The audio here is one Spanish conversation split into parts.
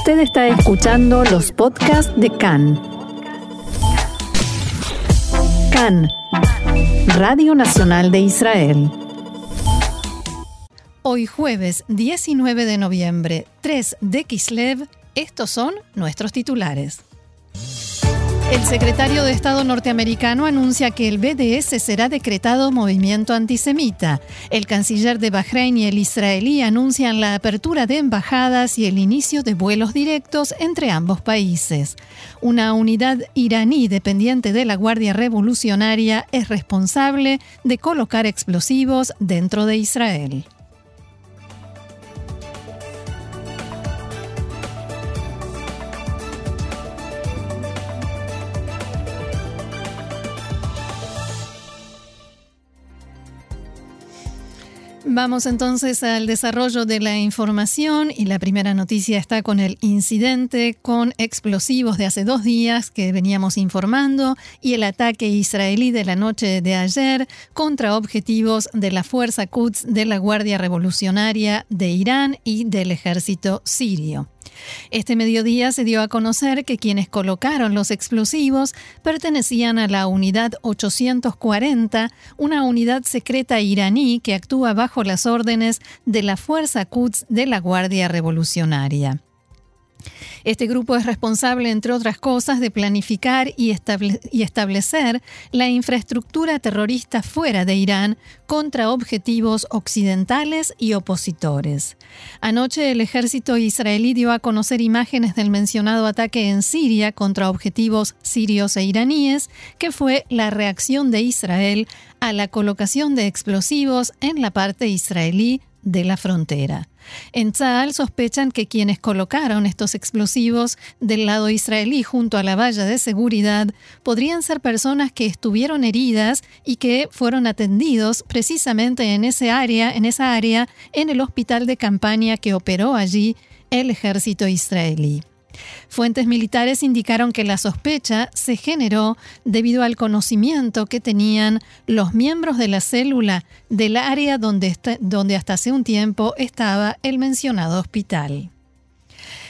Usted está escuchando los podcasts de CAN. CAN, Radio Nacional de Israel. Hoy jueves 19 de noviembre, 3 de Kislev, estos son nuestros titulares. El secretario de Estado norteamericano anuncia que el BDS será decretado movimiento antisemita. El canciller de Bahrein y el israelí anuncian la apertura de embajadas y el inicio de vuelos directos entre ambos países. Una unidad iraní dependiente de la Guardia Revolucionaria es responsable de colocar explosivos dentro de Israel. Vamos entonces al desarrollo de la información y la primera noticia está con el incidente con explosivos de hace dos días que veníamos informando y el ataque israelí de la noche de ayer contra objetivos de la Fuerza Quds de la Guardia Revolucionaria de Irán y del ejército sirio. Este mediodía se dio a conocer que quienes colocaron los explosivos pertenecían a la Unidad 840, una unidad secreta iraní que actúa bajo las órdenes de la Fuerza Quds de la Guardia Revolucionaria. Este grupo es responsable, entre otras cosas, de planificar y, establecer la infraestructura terrorista fuera de Irán contra objetivos occidentales y opositores. Anoche el ejército israelí dio a conocer imágenes del mencionado ataque en Siria contra objetivos sirios e iraníes, que fue la reacción de Israel a la colocación de explosivos en la parte israelí de la frontera. En Tzal sospechan que quienes colocaron estos explosivos del lado israelí junto a la valla de seguridad podrían ser personas que estuvieron heridas y que fueron atendidos precisamente en ese área, en esa área, en el hospital de campaña que operó allí el ejército israelí. Fuentes militares indicaron que la sospecha se generó debido al conocimiento que tenían los miembros de la célula del área donde, donde hasta hace un tiempo estaba el mencionado hospital.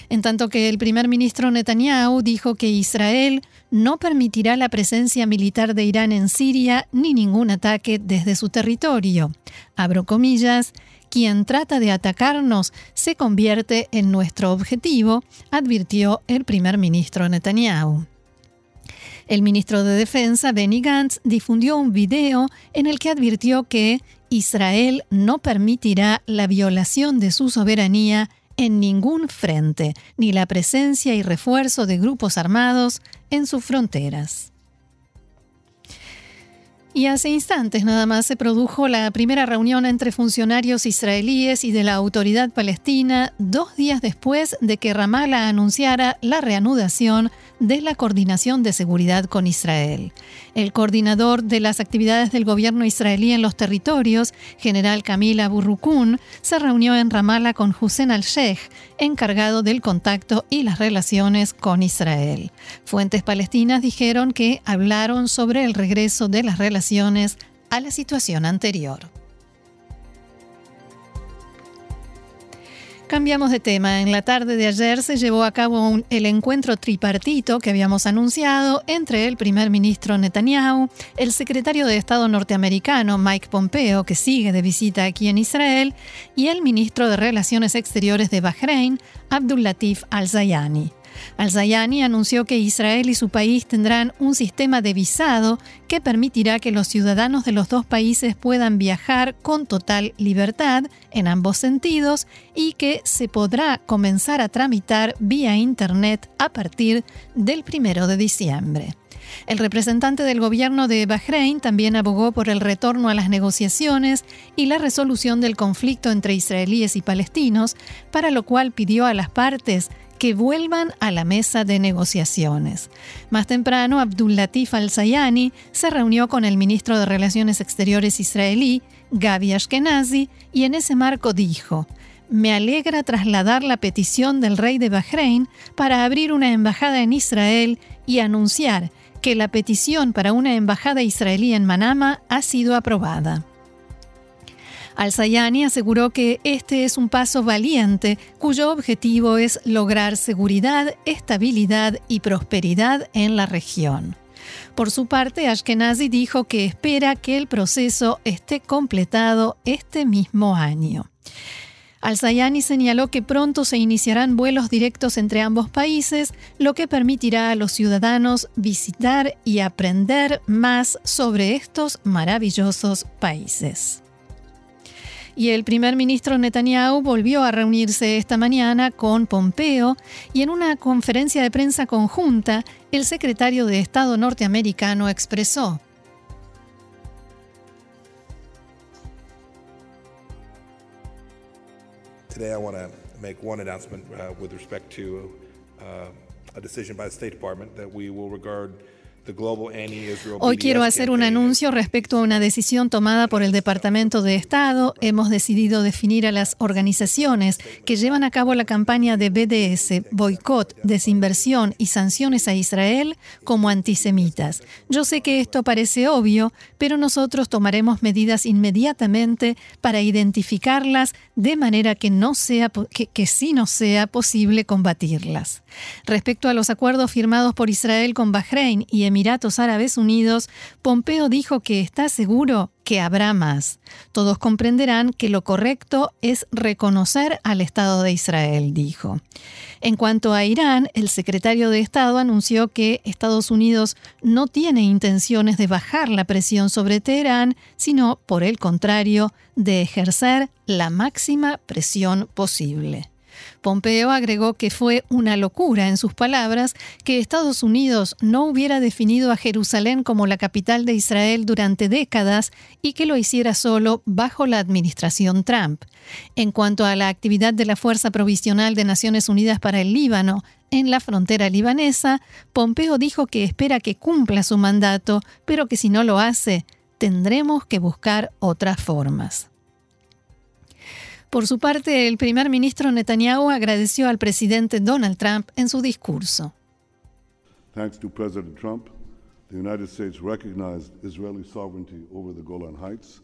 En tanto que el primer ministro Netanyahu dijo que Israel no permitirá la presencia militar de Irán en Siria ni ningún ataque desde su territorio. Abro comillas, quien trata de atacarnos se convierte en nuestro objetivo, advirtió el primer ministro Netanyahu. El ministro de Defensa, Benny Gantz, difundió un video en el que advirtió que Israel no permitirá la violación de su soberanía en ningún frente, ni la presencia y refuerzo de grupos armados en sus fronteras. Y hace instantes nada más se produjo la primera reunión entre funcionarios israelíes y de la autoridad palestina dos días después de que Ramallah anunciara la reanudación de la coordinación de seguridad con Israel. El coordinador de las actividades del gobierno israelí en los territorios, general Camila Burrukun, se reunió en Ramallah con Hussein al-Sheikh, encargado del contacto y las relaciones con Israel. Fuentes palestinas dijeron que hablaron sobre el regreso de las relaciones a la situación anterior. Cambiamos de tema. En la tarde de ayer se llevó a cabo el encuentro tripartito que habíamos anunciado entre el primer ministro Netanyahu, el secretario de Estado norteamericano Mike Pompeo, que sigue de visita aquí en Israel, y el ministro de Relaciones Exteriores de Bahrein, Abdul Latif al-Zayani. Al-Zayani anunció que Israel y su país tendrán un sistema de visado que permitirá que los ciudadanos de los dos países puedan viajar con total libertad en ambos sentidos y que se podrá comenzar a tramitar vía Internet a partir del primero de diciembre. El representante del gobierno de Bahrein también abogó por el retorno a las negociaciones y la resolución del conflicto entre israelíes y palestinos, para lo cual pidió a las partes que vuelvan a la mesa de negociaciones. Más temprano, Abdul Latif al-Sayani se reunió con el ministro de Relaciones Exteriores israelí, Gabi Ashkenazi, y en ese marco dijo, me alegra trasladar la petición del rey de Bahrein para abrir una embajada en Israel y anunciar que la petición para una embajada israelí en Manama ha sido aprobada. Al-Sayani aseguró que este es un paso valiente cuyo objetivo es lograr seguridad, estabilidad y prosperidad en la región. Por su parte, Ashkenazi dijo que espera que el proceso esté completado este mismo año. Al-Sayani señaló que pronto se iniciarán vuelos directos entre ambos países, lo que permitirá a los ciudadanos visitar y aprender más sobre estos maravillosos países. Y el primer ministro Netanyahu volvió a reunirse esta mañana con Pompeo y en una conferencia de prensa conjunta, el secretario de Estado norteamericano expresó, Hoy quiero hacer un anuncio respecto a una decisión tomada por el Departamento de Estado. Hemos decidido definir a las organizaciones que llevan a cabo la campaña de BDS, boicot, desinversión y sanciones a Israel como antisemitas. Yo sé que esto parece obvio, pero nosotros tomaremos medidas inmediatamente para identificarlas de manera que no sea que, que sí no sea posible combatirlas. Respecto a los acuerdos firmados por Israel con Bahrein y Emiratos Árabes Unidos, Pompeo dijo que está seguro que habrá más. Todos comprenderán que lo correcto es reconocer al Estado de Israel, dijo. En cuanto a Irán, el secretario de Estado anunció que Estados Unidos no tiene intenciones de bajar la presión sobre Teherán, sino, por el contrario, de ejercer la máxima presión posible. Pompeo agregó que fue una locura, en sus palabras, que Estados Unidos no hubiera definido a Jerusalén como la capital de Israel durante décadas y que lo hiciera solo bajo la administración Trump. En cuanto a la actividad de la Fuerza Provisional de Naciones Unidas para el Líbano, en la frontera libanesa, Pompeo dijo que espera que cumpla su mandato, pero que si no lo hace, tendremos que buscar otras formas. Por su parte, el primer ministro Netanyahu agradeció al presidente Donald Trump en su discurso. Thanks to President Trump, the United States recognized Israeli sovereignty over the Golan Heights.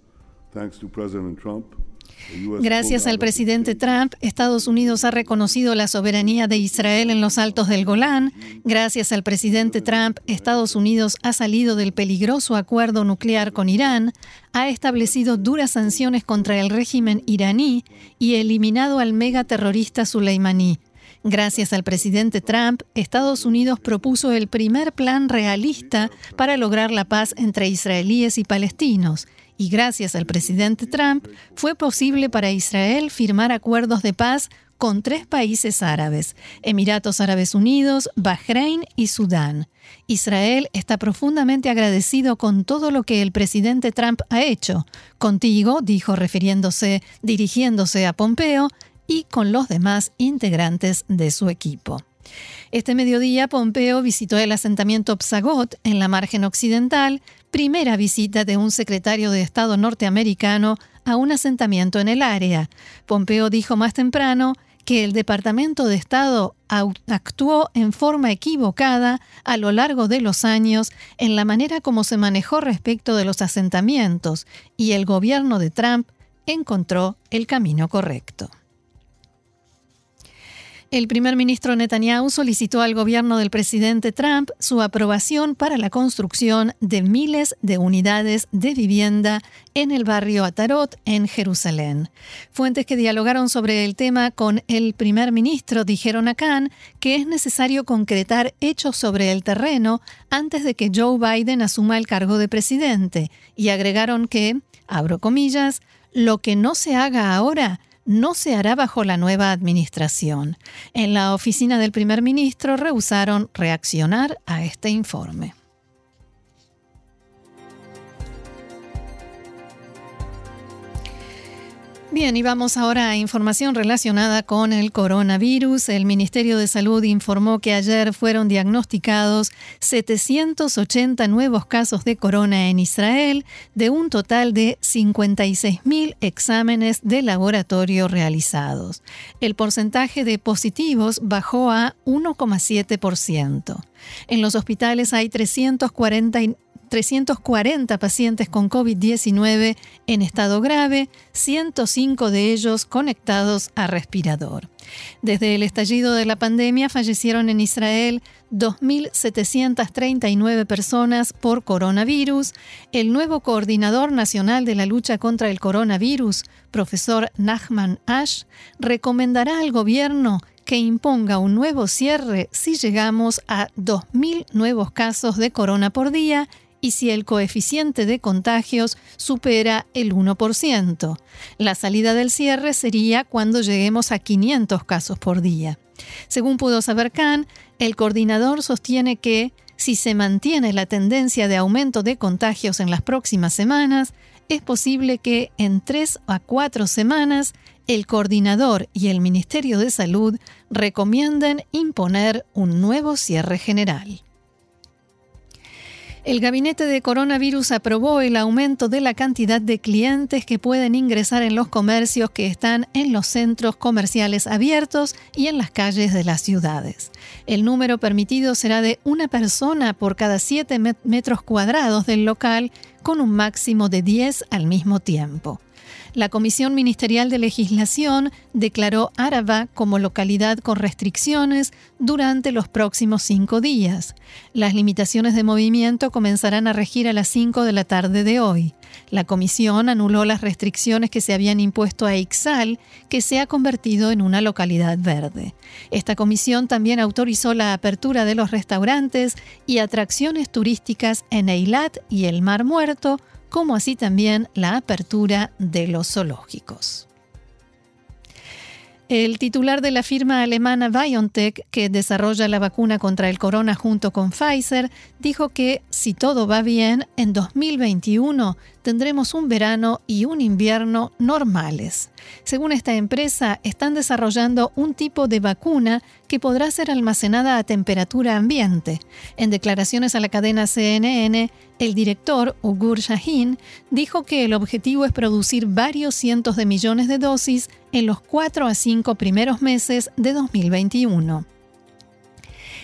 Gracias al presidente Trump, Estados Unidos ha reconocido la soberanía de Israel en los altos del Golán. Gracias al presidente Trump, Estados Unidos ha salido del peligroso acuerdo nuclear con Irán, ha establecido duras sanciones contra el régimen iraní y eliminado al megaterrorista Soleimani. Gracias al presidente Trump, Estados Unidos propuso el primer plan realista para lograr la paz entre israelíes y palestinos y gracias al presidente Trump fue posible para Israel firmar acuerdos de paz con tres países árabes, Emiratos Árabes Unidos, Bahrein y Sudán. Israel está profundamente agradecido con todo lo que el presidente Trump ha hecho. Contigo, dijo refiriéndose, dirigiéndose a Pompeo, y con los demás integrantes de su equipo. Este mediodía, Pompeo visitó el asentamiento Psagot en la margen occidental, primera visita de un secretario de Estado norteamericano a un asentamiento en el área. Pompeo dijo más temprano que el Departamento de Estado actuó en forma equivocada a lo largo de los años en la manera como se manejó respecto de los asentamientos y el gobierno de Trump encontró el camino correcto. El primer ministro Netanyahu solicitó al gobierno del presidente Trump su aprobación para la construcción de miles de unidades de vivienda en el barrio Atarot, en Jerusalén. Fuentes que dialogaron sobre el tema con el primer ministro dijeron a Khan que es necesario concretar hechos sobre el terreno antes de que Joe Biden asuma el cargo de presidente y agregaron que, abro comillas, lo que no se haga ahora no se hará bajo la nueva administración. En la oficina del primer ministro rehusaron reaccionar a este informe. Bien, y vamos ahora a información relacionada con el coronavirus. El Ministerio de Salud informó que ayer fueron diagnosticados 780 nuevos casos de corona en Israel, de un total de 56.000 exámenes de laboratorio realizados. El porcentaje de positivos bajó a 1,7%. En los hospitales hay 340 340 pacientes con COVID-19 en estado grave, 105 de ellos conectados a respirador. Desde el estallido de la pandemia fallecieron en Israel 2.739 personas por coronavirus. El nuevo coordinador nacional de la lucha contra el coronavirus, profesor Nachman Ash, recomendará al gobierno que imponga un nuevo cierre si llegamos a 2.000 nuevos casos de corona por día y si el coeficiente de contagios supera el 1%. La salida del cierre sería cuando lleguemos a 500 casos por día. Según pudo saber Khan, el coordinador sostiene que si se mantiene la tendencia de aumento de contagios en las próximas semanas, es posible que en tres a cuatro semanas el coordinador y el Ministerio de Salud recomienden imponer un nuevo cierre general. El gabinete de coronavirus aprobó el aumento de la cantidad de clientes que pueden ingresar en los comercios que están en los centros comerciales abiertos y en las calles de las ciudades. El número permitido será de una persona por cada 7 metros cuadrados del local, con un máximo de 10 al mismo tiempo la Comisión Ministerial de Legislación declaró Áraba como localidad con restricciones durante los próximos cinco días. Las limitaciones de movimiento comenzarán a regir a las 5 de la tarde de hoy. La comisión anuló las restricciones que se habían impuesto a Ixal, que se ha convertido en una localidad verde. Esta comisión también autorizó la apertura de los restaurantes y atracciones turísticas en Eilat y el Mar Muerto, como así también la apertura de los zoológicos. El titular de la firma alemana BioNTech, que desarrolla la vacuna contra el corona junto con Pfizer, dijo que si todo va bien, en 2021 tendremos un verano y un invierno normales. Según esta empresa, están desarrollando un tipo de vacuna que podrá ser almacenada a temperatura ambiente. En declaraciones a la cadena CNN, el director, Ugur Shahin, dijo que el objetivo es producir varios cientos de millones de dosis en los cuatro a cinco primeros meses de 2021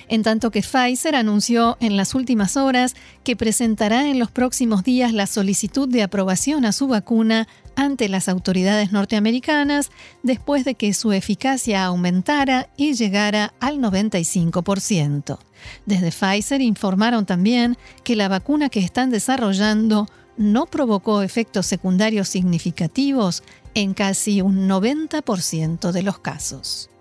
en tanto que Pfizer anunció en las últimas horas que presentará en los próximos días la solicitud de aprobación a su vacuna ante las autoridades norteamericanas después de que su eficacia aumentara y llegara al 95%. Desde Pfizer informaron también que la vacuna que están desarrollando no provocó efectos secundarios significativos en casi un 90% de los casos.